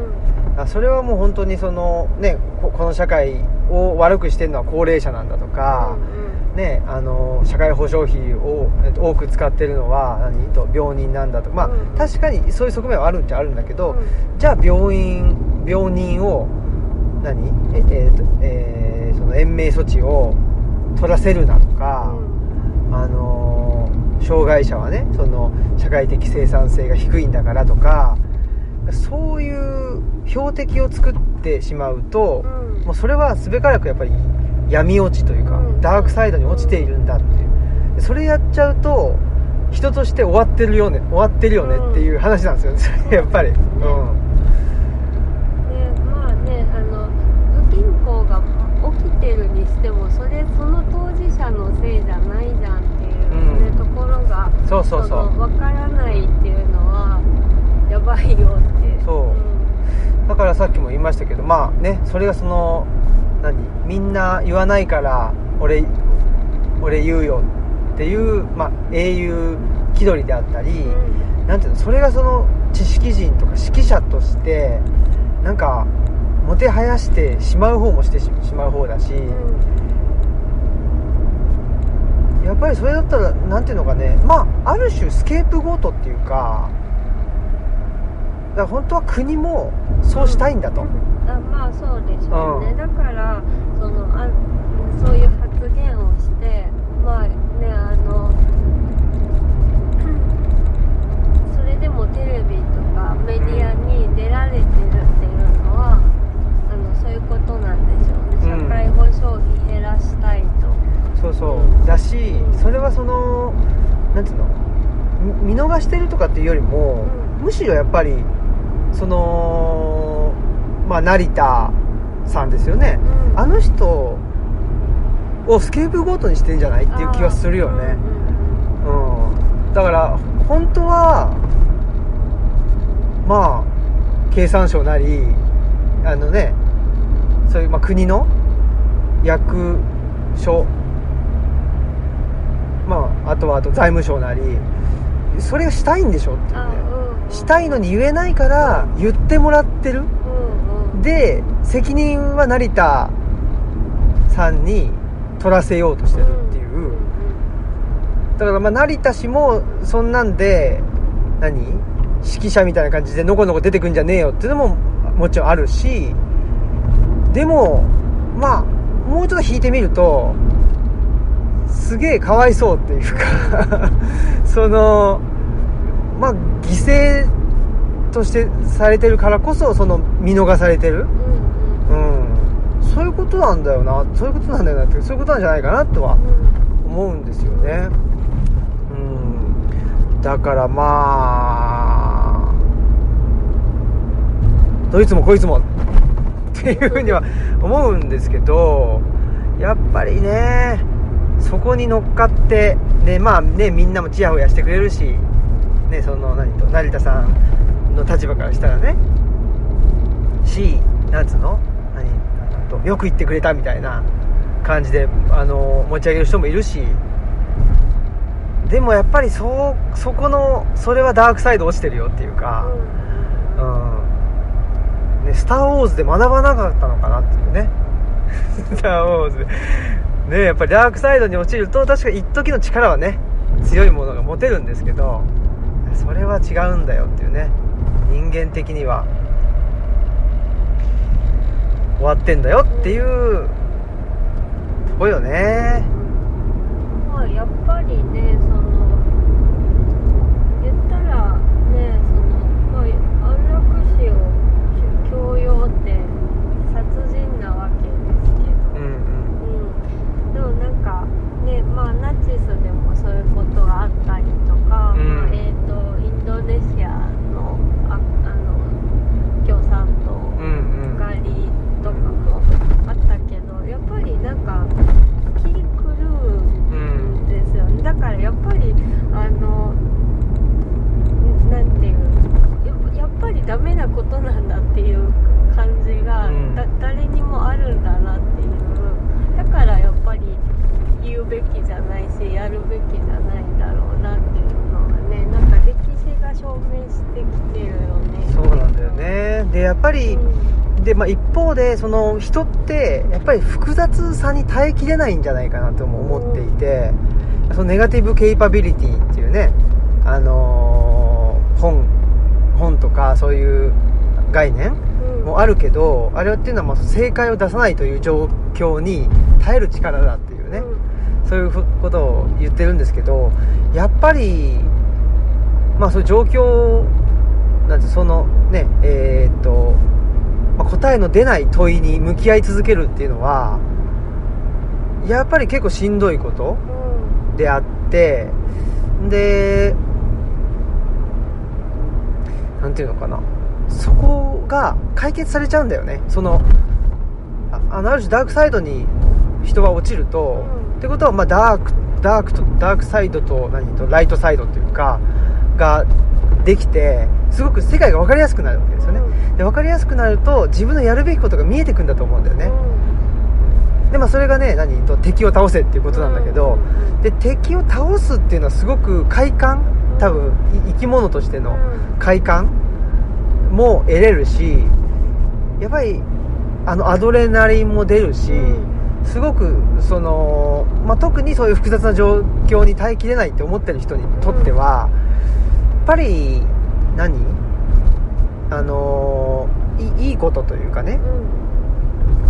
あそれはもう本当にその、ね、ここの社会を悪くしてるのは高齢者なんだとか、ね、あの社会保障費をえっと多く使ってるのは何？と病人なんだとまあ、うん。確かにそういう側面はあるっちゃあるんだけど、うん。じゃあ病院病人を何？ええーとえーその延命措置を取らせるなとか、あのー障害者はねその社会的生産性が低いんだからとかそういう標的を作ってしまうと、うん。もうそれはすべからくやっぱり闇落ちというか、うん。ダークサイドに落ちているんだっていう。それやっちゃうと人として終わってるよね終わってるよねっていう話なんですよね、やっぱり、そうですねでまあねあの不均衡が起きてるにしてもそれその当事者のせいじゃないじゃんっていうね、うんところがそうそうそう。の分からないっていうのはやばいよって。そう。だからさっきも言いましたけどまあねそれがその何？みんな言わないから俺俺言うよっていう、まあ、英雄気取りであったり、うん。なんていうの？それがその知識人とか指揮者としてなんかもてはやしてしまう方もしてししまう方だし、やっぱりそれだったらなんていうのかねまあある種スケープゴートっていうかだから本当は国もそうしたいんだと、あまあそうでしょうね、うん。だからそのあそういう発言をしてまあねあのそれでもテレビとかメディアに出られてるっていうのは、ことなんでしょうね、うん、社会保障費減らしたいと。そうそう。だし、それはその何ていうの？見逃してるとかっていうよりも、うん、むしろやっぱりそのまあ成田さんですよね、うん、あの人をスケープゴートにしてんじゃないっていう気がするよね、うん、だから本当はまあ経産省なりあのねそういう、まあ、国の役所。まああとはあと財務省なりそれがしたいんでしょっていうあねうんうん。したいのに言えないから言ってもらってる。うんうん。で責任は成田さんに取らせようとしてるっていう、ん。だからまあ成田氏もそんなんで何？指揮者みたいな感じでのこのこ出てくんじゃねえよっていうのももちろんあるしでもまあもうちょっと引いてみるとすげえかわいそうっていうか そのまあ犠牲としてされてるからこそその見逃されてる。うんうん。うん。そういうことなんだよな。そういうことなんだよなってそういうことなんじゃないかなとはうん。思うんですよね。うん。だからまあどいつもこいつもっていうふうには思うんですけどやっぱりねそこに乗っかってでまあねみんなもチヤホヤしてくれるしねその何と成田さんの立場からしたらねしなんつうの何とよく言ってくれたみたいな感じであの持ち上げる人もいるしでもやっぱりそうそこのそれはダークサイド落ちてるよっていうか、うんね、スター・ウォーズで学ばなかったのかなっていうね。スター・ウォーズ。でねやっぱりダークサイドに落ちると確か一時の力はね強いものが持てるんですけどそれは違うんだよっていうね。人間的には。終わってんだよっていうとこよね。まあやっぱりねその言ったらねそのまあ安楽死を強要って殺人なわけですけどうんうんなんかねまあナチスでもそういうことがあったりとか、うん。まあえっ、とインドネシアのああの共産党うんうん。狩りとかもあったけどやっぱりなんか気狂うんですよね。だからやっぱりあのんなんていうややっぱりダメなことなんだっていう感じが、うんだ誰にもあるんだなっていうだからやっぱり言うべきじゃないしやるべきじゃないんだろうなっていうのはねなんか歴史が証明してきてるよねそうなんだよねでやっぱり、で、まあ、一方でその人ってやっぱり複雑さに耐えきれないんじゃないかなとも思っていて、そのネガティブケイパビリティっていうね、あのー本本とかそういう概念うん。もあるけどあれっていうのはまあ正解を出さないという状況に耐える力だっていうね、そういうことを言ってるんですけどやっぱりまあそういう状況なんてそのねえーっと、まあ答えの出ない問いに向き合い続けるっていうのはやっぱり結構しんどいことであってでなんていうのかな。そこが解決されちゃうんだよね。そのああのある種ダークサイドに人は落ちると、うん。ってことはまあダークダークとダークサイドと何とライトサイドっていうかができてすごく世界が分かりやすくなるわけですよね、で分かりやすくなると自分のやるべきことが見えてくんだと思うんだよね、でまあそれがね何と敵を倒せっていうことなんだけど、で敵を倒すっていうのはすごく快感多分い生き物としての快感も得れるしやっぱりあのアドレナリンも出るし、すごくその、まあ、特にそういう複雑な状況に耐えきれないって思ってる人にとっては、ぱり何？あのいいいことというかね、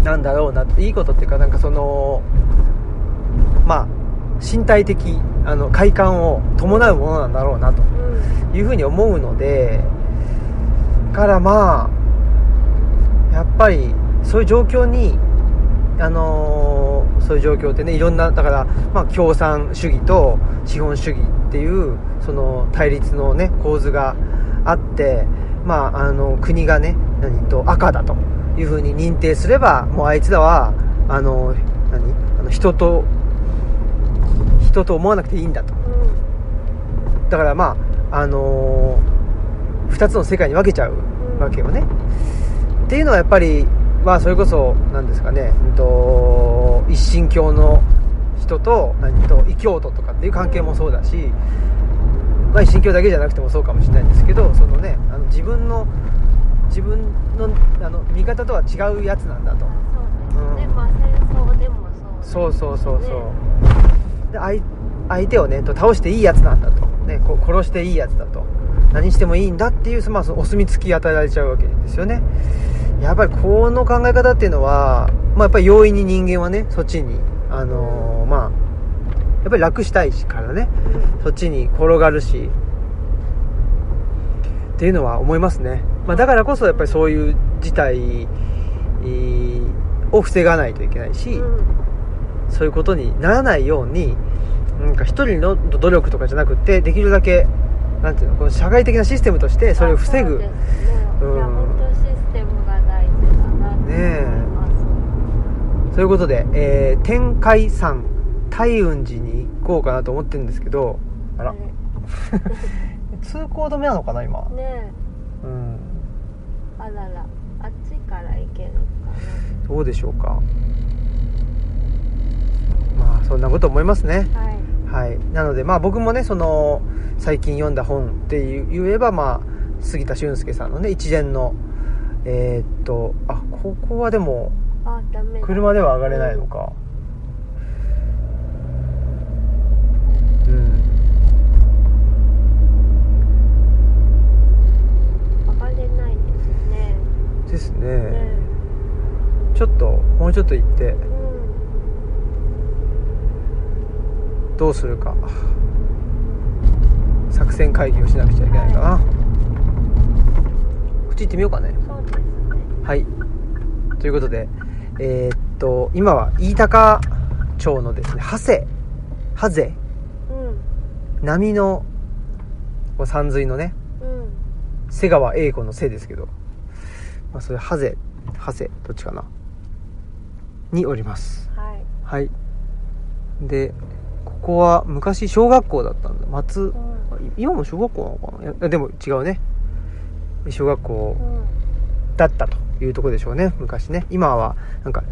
なんだろうないいことっていうかなんかそのまあ身体的あの快感を伴うものなんだろうなというふうに思うのでからまあやっぱりそういう状況にあのーそういう状況ってねいろんなだから、まあ、共産主義と資本主義っていうその対立のね構図があって、まあ、あの国がね何と赤だというふうに認定すればもうあいつらはあの何あの人と人と思わなくていいんだと。だからまああのー、2つの世界に分けちゃうわけよね、っていうのはやっぱりまあそれこそなんですかね、うんと、一神教の人と何と異教徒とかっていう関係もそうだし、まあ、一神教だけじゃなくてもそうかもしれないんですけどそのねあの自分の自分のあの見方とは違うやつなんだと。そうですね、まあ戦争でもそうそうそうそうねそう、で相相手をねと倒していいやつなんだと、ね、こう殺していいやつだと。何してもいいんだっていう、まあ、そのお墨付き与えられちゃうわけですよね。やっぱりこの考え方っていうのは、まあ、やっぱり容易に人間はねそっちにあのーまあやっぱり楽したいからね。うんそっちに転がるし。っていうのは思いますね、まあ、だからこそやっぱりそういう事態えーを防がないといけないし、うん。そういうことにならないようになんか一人の努力とかじゃなくてできるだけなんていうのこの社会的なシステムとしてそれを防ぐ。うん。いや本当システムが大事だなって思います、ということで、えー天海山大雲寺に行こうかなと思ってるんですけどあら。ね。通行止めなのかな今。ねうん。あらら。あっちから行けるかどうでしょうか。まあそんなこと思いますね。なはい。はい、なので、まあ、僕もねその最近読んだ本って言えば、まあ、杉田俊介さんのね一連のえーっとあここはでも車では上がれないのかうん上がれないですねですね。ねちょっともうちょっと行って。うん。どうするか。作戦会議をしなくちゃいけないかな、こっち行ってみようかね。ね。はい。ということで、えーっと、今は飯高町のですね、ハセ、ハゼ、うん。波の、山水のね、うん。瀬川栄子の瀬ですけど、まあ、それ、ハゼ、ハセ、どっちかな？におります。はい。はい。で、ここは昔小学校だったんだ。松、うん。今も小学校なのかな？いやでも違うね。小学校うん。だったというところでしょうね。昔ね。今はなんか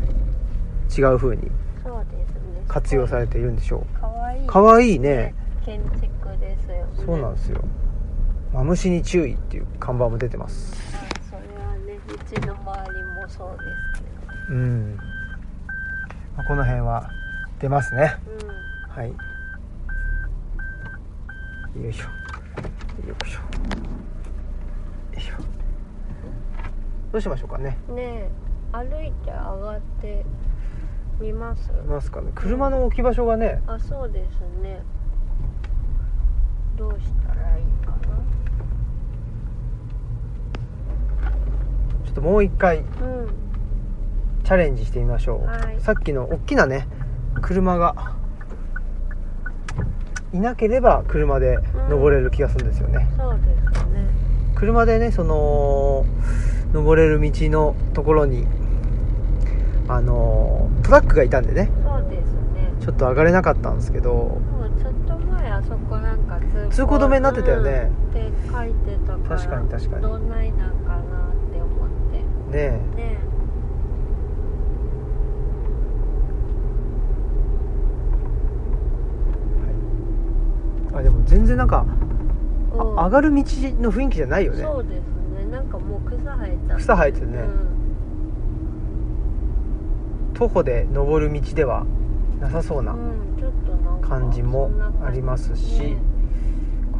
違う風にそうですね。活用されているんでしょかわいい。うかわいいね。建築ですよね。そうなんですよ。マムシに注意っていう看板も出てますちの周りもそうですけうん、まあこの辺は出ますね。どはい。よいしょ。よいしょ。よいしょ。どうしましょうかね。うんねえ歩いて上がってみます？いますかね。車の置き場所がね。あそうですね。どうしたらいいかな？ちょっともう一回うん。チャレンジしてみましょう、はい。さっきの大きなね車がいなければ車で登れる気がするんですよね、そうですね。車でねその登れる道のところにあのトラックがいたんでね。そうですね。ちょっと上がれなかったんですけどちょっと前あそこなんか通通行止めになってたよね。うんって書いてたから確かに確かに。どんないなんかってね。ねえあでも全然なんか、え、うん。上がる道の雰囲気じゃないよね。そうですね。なんかもう草生えちゃって草生えてるね。うん。徒歩で登る道ではなさそうな、感じもありますし。ね。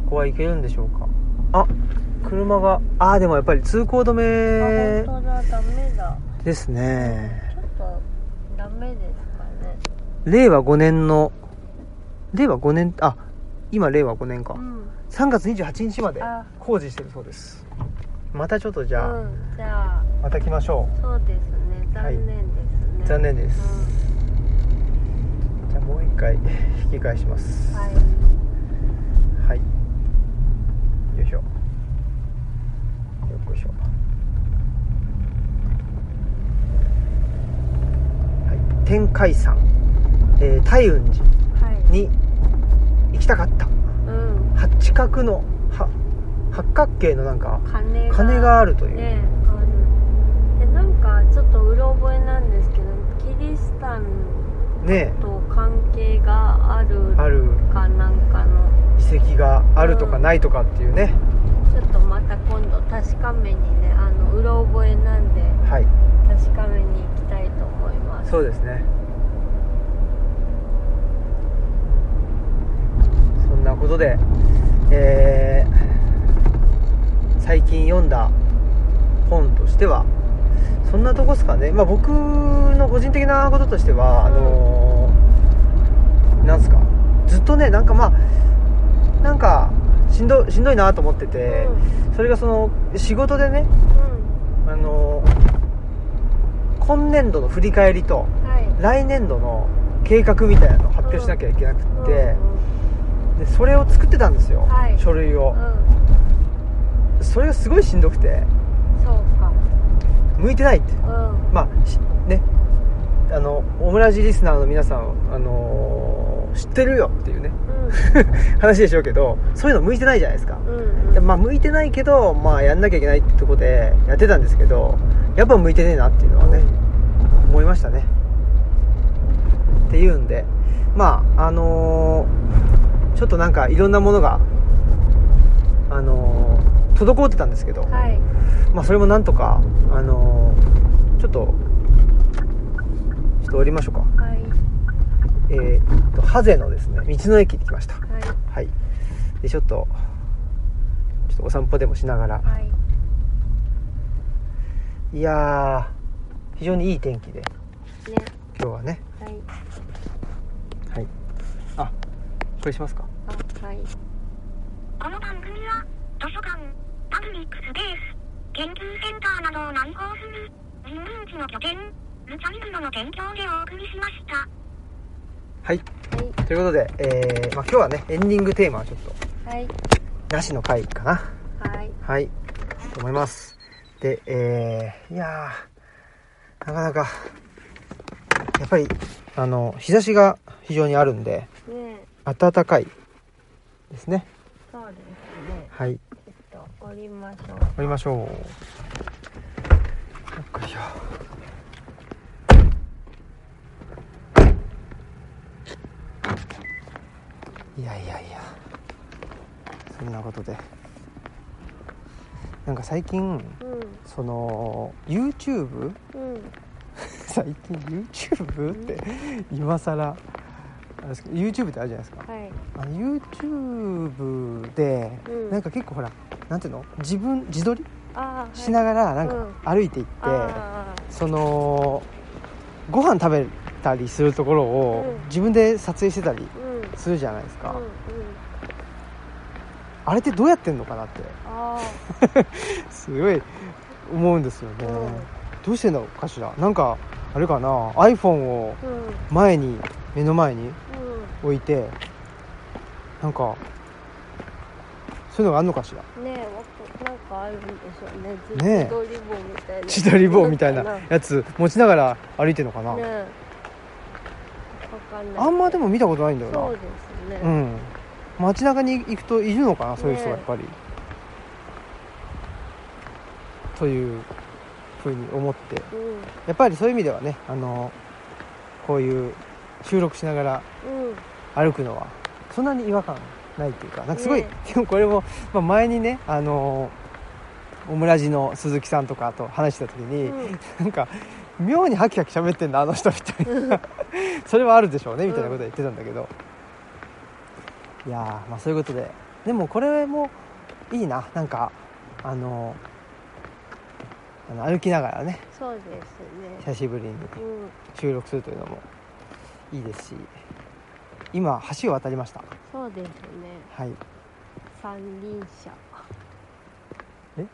ここは行けるんでしょうか。あ車がああでもやっぱり通行止めあ本当だダメだ。ですね。ちょっとダメですかね。令和5年の令和5年あ今令和5年か、うん。3月28日まであ。工事してるそうです。またちょっとじゃあ、うん、じゃあ。また来ましょそうですね。残念ですね、残念です、じゃあもう一回引き返します。うんはい。はい。よいしょこいしょはい。天海山、えー、大雲寺はい。に行きたかった。うん。八角のは八角形のなんか鐘が鐘があるという、ねある。でなんかちょっとうろ覚えなんですけどキリシタンね。と関係があるあるかなんかの。遺跡があるとかないとかっていうね、ちょっとまた今度確かめにねあのうろ覚えなんではい。確かめに行きたいと思います。そうですね。そんなことでえー最近読んだ本としてはそんなとこですかね。まあ僕の個人的なこととしては、あのーなんすか。ずっとねなんかまあなんかしんどしんどいなと思ってて、それがその仕事でねうん。あの今年度の振り返りとうんはい。来年度の計画みたいなのを発表しなきゃいけなくって、うんでそれを作ってたんですよ、はい。書類を。う、ん。それがすごいしんどくて向いてないって。うん。まあしね。あのオムラジリスナーの皆さん、あのー知ってるよっていうね。話でしょうけどそういうの向いてないじゃないですか、うんうん。でまあ向いてないけどまあやんなきゃいけないってとこでやってたんですけどやっぱ向いてねえなっていうのはね、思いましたね。っていうんでまああのーちょっとなんかいろんなものがあのー滞ってたんですけど、はい。まあそれもなんとかあのーちょっとちょっと降りましょうか。はいえーっとハゼのですね道の駅に来ました。はい。はい。でちょっとちょっとお散歩でもしながら。はい。いやー非常にいい天気で。ね。今日はね。はい。はい。あこれしますか？あはい。この番組は図書館、パブリックスペース、研究センターなどを内包する人文地の拠点、ルチャリブロの提供でお送りしました。はい。はい。ということで、えーまあ、今日はねエンディングテーマはちょっとはい。なしの回かな。はい。はい。と思います。でえー、いやーなかなかやっぱりあの日差しが非常にあるんでね暖かい。ですね。そうですね。はい。ちょっと降りましょう。降りましょうよっこいしょいやいやいや。そんなことで。なんか最近うん。その YouTube うん。最近 YouTube って今更。YouTube ってあるじゃないですか。はい。あの YouTube でうん。なんか結構ほらなんていうの？自分自撮り？しながらなんかうん。歩いていって、あそのご飯食べたりするところをうん。自分で撮影してたりーうんするじゃないですか、うんうん。あれってどうやってんのかなって。あ すごい思うんですよね、ーうん。どうしてんのかしら。なんかあれかな。iPhone をうん。前に目の前にうん。置いてなんかそういうのがあるのかしら。ねえなんかあるんでしょうね。ねえ。自撮り棒みたいな。自撮り棒みたいなねやつ持ちながら歩いてるのかな、え。わかんない。あんまでも見たことないんだよな。そうですね。うん。街中に行くといるのかなそういう人がやっぱり、というふうに思って。うん。やっぱりそういう意味ではねあのこういう収録しながらうん。歩くのはそんなに違和感ないっていうかなんかすごい、ね。でもこれも、まあ、前にねあのオムラジの鈴木さんとかと話した時に、うん。なんか妙にハキハキ喋ってんだあの人みたいな それはあるでしょうねみたいなことは言ってたんだけど、いやーまあそういうことで。でもこれもいいな。なんかあのあの歩きながらね。そうですね。久しぶりにうん。収録するというのもいいですし。今橋を渡りました。そうですね。はい。三輪車。え？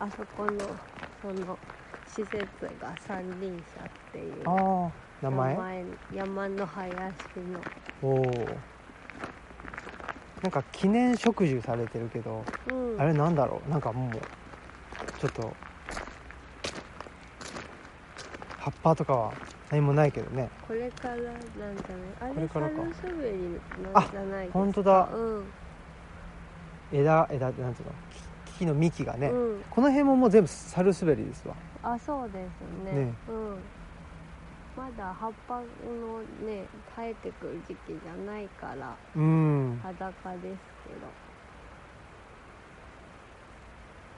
あそこのその施設が三輪車っていう。ああ名前？山の林の。おおなんか記念植樹されてるけど、うん。あれなんだろう？なんかもうちょっと葉っぱとかは何もないけどね。これからなんじゃない？あれこれからか。サルスベリなんじゃないですか？本当だ。うん。枝枝なんていうの？木木の幹がね、うん。この辺ももう全部サルスベリですわ。あそうですね。ね。うんまだ葉っぱのね生えてくる時期じゃないからうん。裸ですけど。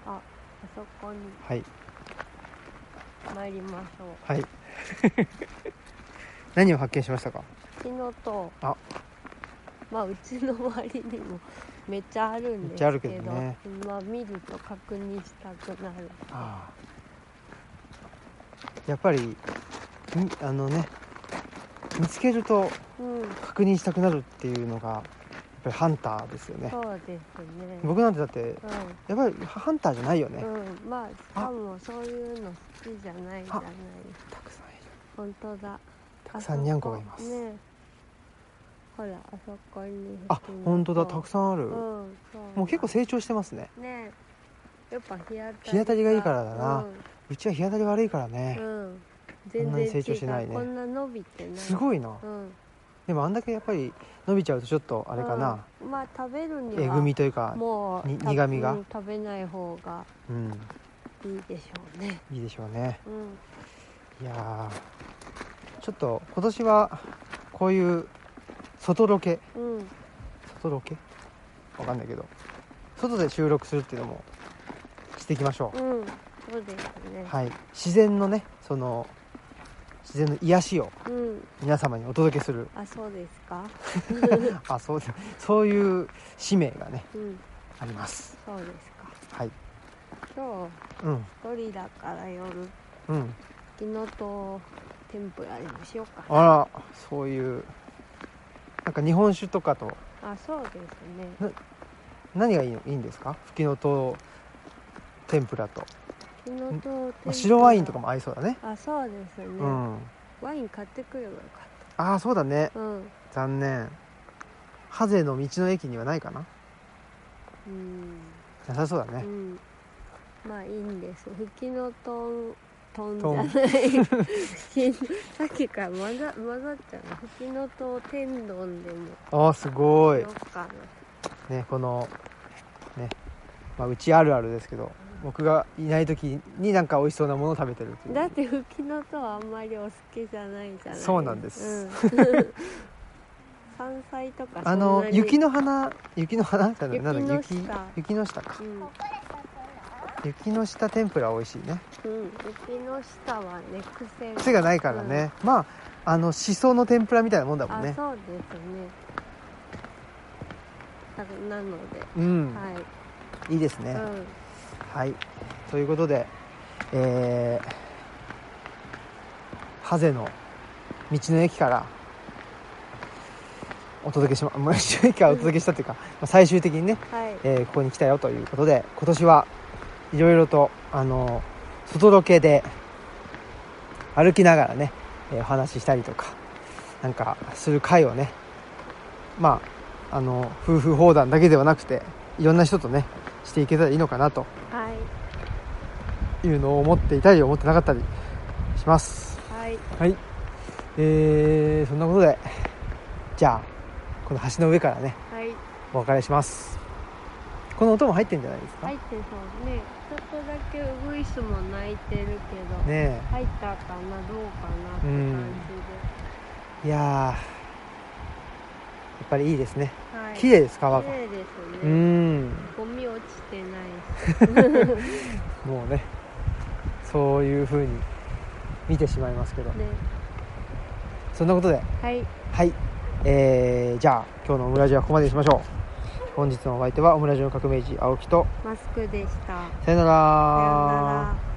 ああそこにはい。参りましょう。はい。何を発見しましたか？昨日とあ。まあうちの周りにもめっちゃあるんですけどめっちゃあるけどね。まあ見ると確認したくなる。ああ。やっぱりみあのね見つけるとうん。確認したくなるっていうのがやっぱりハンターですよね。そうですね。僕なんてだってうやっぱりハンターじゃないよね、ん、うん、まあしかもそういうの好きじゃないじゃない。たくさんいる。本当だ。たくさんにゃんこがいます、ね。ほらあそこにあ本当だ。たくさんある、うん。もう結構成長してますね。ね。やっぱ日当たり日当たりがいいからだな。うちは日当たり悪いからね。うん、うん、そんなに成長しないね。こんな伸びてない。すごいな。うん。でもあんだけやっぱり伸びちゃうとちょっとあれかな、うん。まあ食べるにはえぐみというかにもうた苦味が。うん食べない方がうん。いいでしょうね。いいでしょうね。うん。いやーちょっと今年はこういう外ロケ。うん。外ロケ？わかんないけど。外で収録するっていうのもしていきましょう、うん。そうですね。はい。自然のねその自然の癒しをうん。皆様にお届けする。あそうですか？あそうです。そういう使命がねうん。あります。そうですか。はい。今うん。日一人だから夜うん。きのと天ぷらにもしようかな。あらそういうなんか日本酒とかと。あそうですね。何がいいのいいんですか？ふきのとう天ぷらと、まあ白ワインとかも合いそうだね。あそうですね、うん。ワイン買ってくればよかっああそうだね。たうん。残念。ハゼの道の駅にはないかな。うん。なさそうだね。うん。まあいいんです。ふきのとんとんじゃない。さっきから混ざ混ざっちゃうきのと天丼でも。ああすごい。ねこのね。まあうちあるあるですけど僕がいない時になんか美味しそうなものを食べてるだってふきのとはあんまりお好きじゃないじゃない。そうなんです。うん。山菜とかあの雪のの花雪の花じゃないなんだ雪雪の下。雪の下か。うん、雪の下天ぷら美味しいね。うん、雪の下はね癖癖がないからね、まああのしその天ぷらみたいなもんだもんね。あそうですね。だなので、うん、はい。いいですね、うんはい。ということでえー、ハゼの道の駅からお届けしま、ま あ道の駅からお届けしたっていうか、まあ最終的にね、はい。えーここに来たよということで今年はいろいろとあの外ロケで歩きながらね、えーお話ししたりとかなんかする会をねまああの夫婦砲弾だけではなくていろんな人とねしていけたらいいのかなと。はいいうのを思っていたり思ってなかったりします。はい。はい。えー、そんなことでじゃあこの橋の上からねはい。お別れします。この音も入ってんじゃないですか、入ってそうね。ちょっとだけウグイスも鳴いてるけど、ねえ。入ったかなどうかなって感いやーやっぱりいいですね。じで、はい、綺麗です川が綺麗ですうねん。ゴミ落ちてない。し もうねそういう風に見てしまいますけど。ね。そんなことで。はい。はい。えー、じゃあ今日のオムラジはここまでにしましょう。本日のお相手はオムラジの革命児青木と。マスクでした。さよなら。さようなら